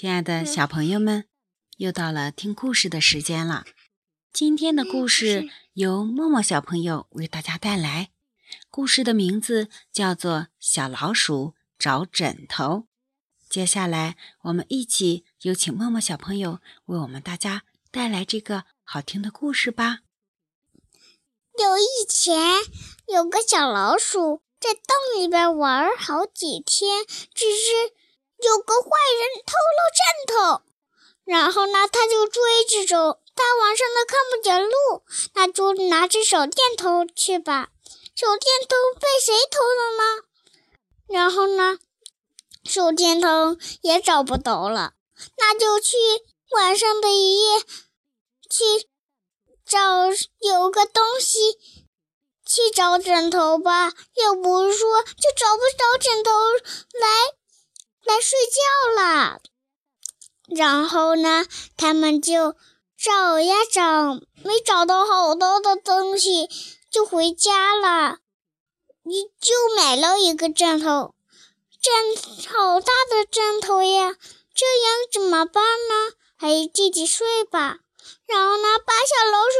亲爱的小朋友们，又到了听故事的时间了。今天的故事由默默小朋友为大家带来，故事的名字叫做《小老鼠找枕头》。接下来，我们一起有请默默小朋友为我们大家带来这个好听的故事吧。有以前有个小老鼠在洞里边玩好几天，只是。有个坏人偷了枕头，然后呢，他就追着走。他晚上呢看不见路，那就拿着手电筒去吧。手电筒被谁偷了呢？然后呢，手电筒也找不到了，那就去晚上的一夜去找有个东西去找枕头吧。又不说就找不着枕头来。来睡觉了，然后呢，他们就找呀找，没找到好多的东西，就回家了。你就买了一个枕头，枕好大的枕头呀，这样怎么办呢？还是自己睡吧。然后呢，把小老鼠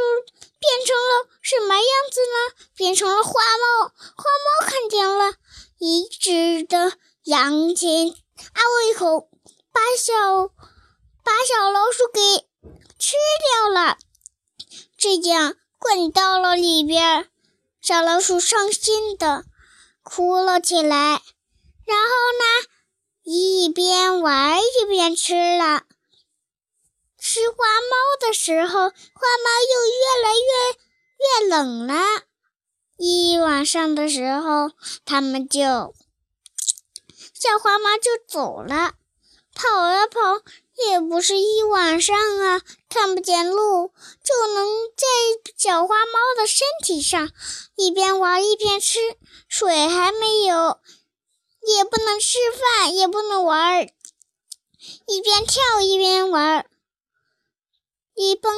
变成了什么样子呢？变成了花猫。花猫看见了一只的羊群。啊！我一口把小把小老鼠给吃掉了，这样滚到了里边。小老鼠伤心的哭了起来，然后呢，一边玩一边吃了。吃花猫的时候，花猫又越来越越冷了。一晚上的时候，他们就。小花猫就走了，跑呀跑，也不是一晚上啊，看不见路，就能在小花猫的身体上一边玩一边吃，水还没有，也不能吃饭，也不能玩，一边跳一边玩，一蹦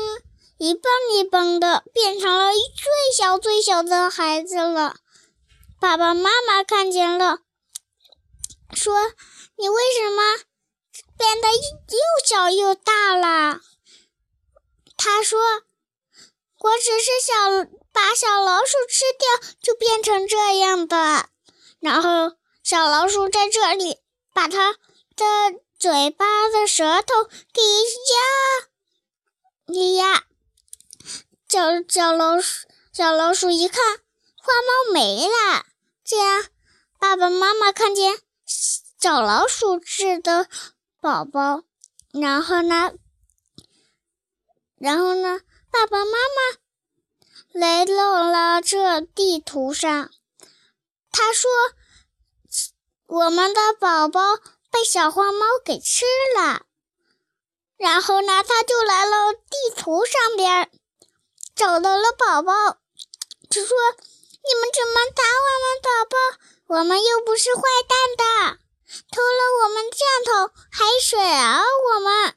一蹦一蹦的，变成了最小最小的孩子了。爸爸妈妈看见了。说：“你为什么变得又小又大了？”他说：“我只是想把小老鼠吃掉，就变成这样的。然后小老鼠在这里把它的嘴巴的舌头给压给压。小小老鼠小老鼠一看，花猫没了。这样爸爸妈妈看见。”小老鼠吃的宝宝，然后呢，然后呢，爸爸妈妈来到了这地图上。他说：“我们的宝宝被小花猫给吃了。”然后呢，他就来了地图上边，找到了宝宝，就说：“你们怎么打我们宝宝？我们又不是坏蛋的。”偷了我们酱头还水啊！我们，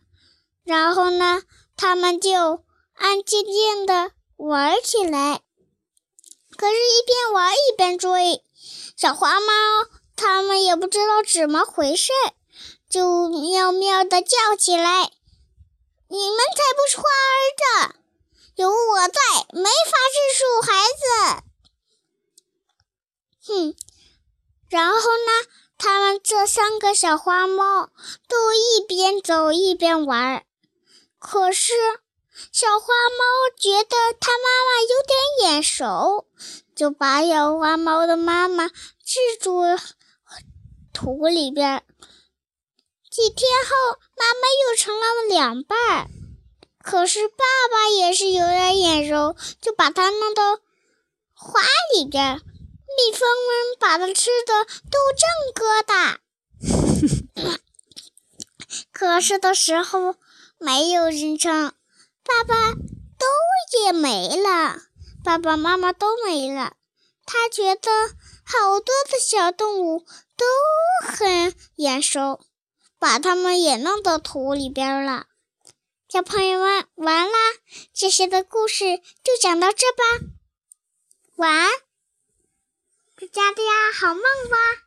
然后呢，他们就安静静的玩起来。可是，一边玩一边追小花猫，他们也不知道怎么回事，就喵喵的叫起来：“你们才不是花儿的，有我在，没法治输孩子。”哼，然后呢？他们这三个小花猫都一边走一边玩，可是小花猫觉得它妈妈有点眼熟，就把小花猫的妈妈制住土里边。几天后，妈妈又成了两半，可是爸爸也是有点眼熟，就把它弄到花里边。蜜蜂们把它吃的都正疙瘩，可是的时候没有人称，爸爸都也没了，爸爸妈妈都没了。他觉得好多的小动物都很眼熟，把它们也弄到土里边了。小朋友们，完啦，这些的故事就讲到这吧，晚安。家的呀，好梦吧。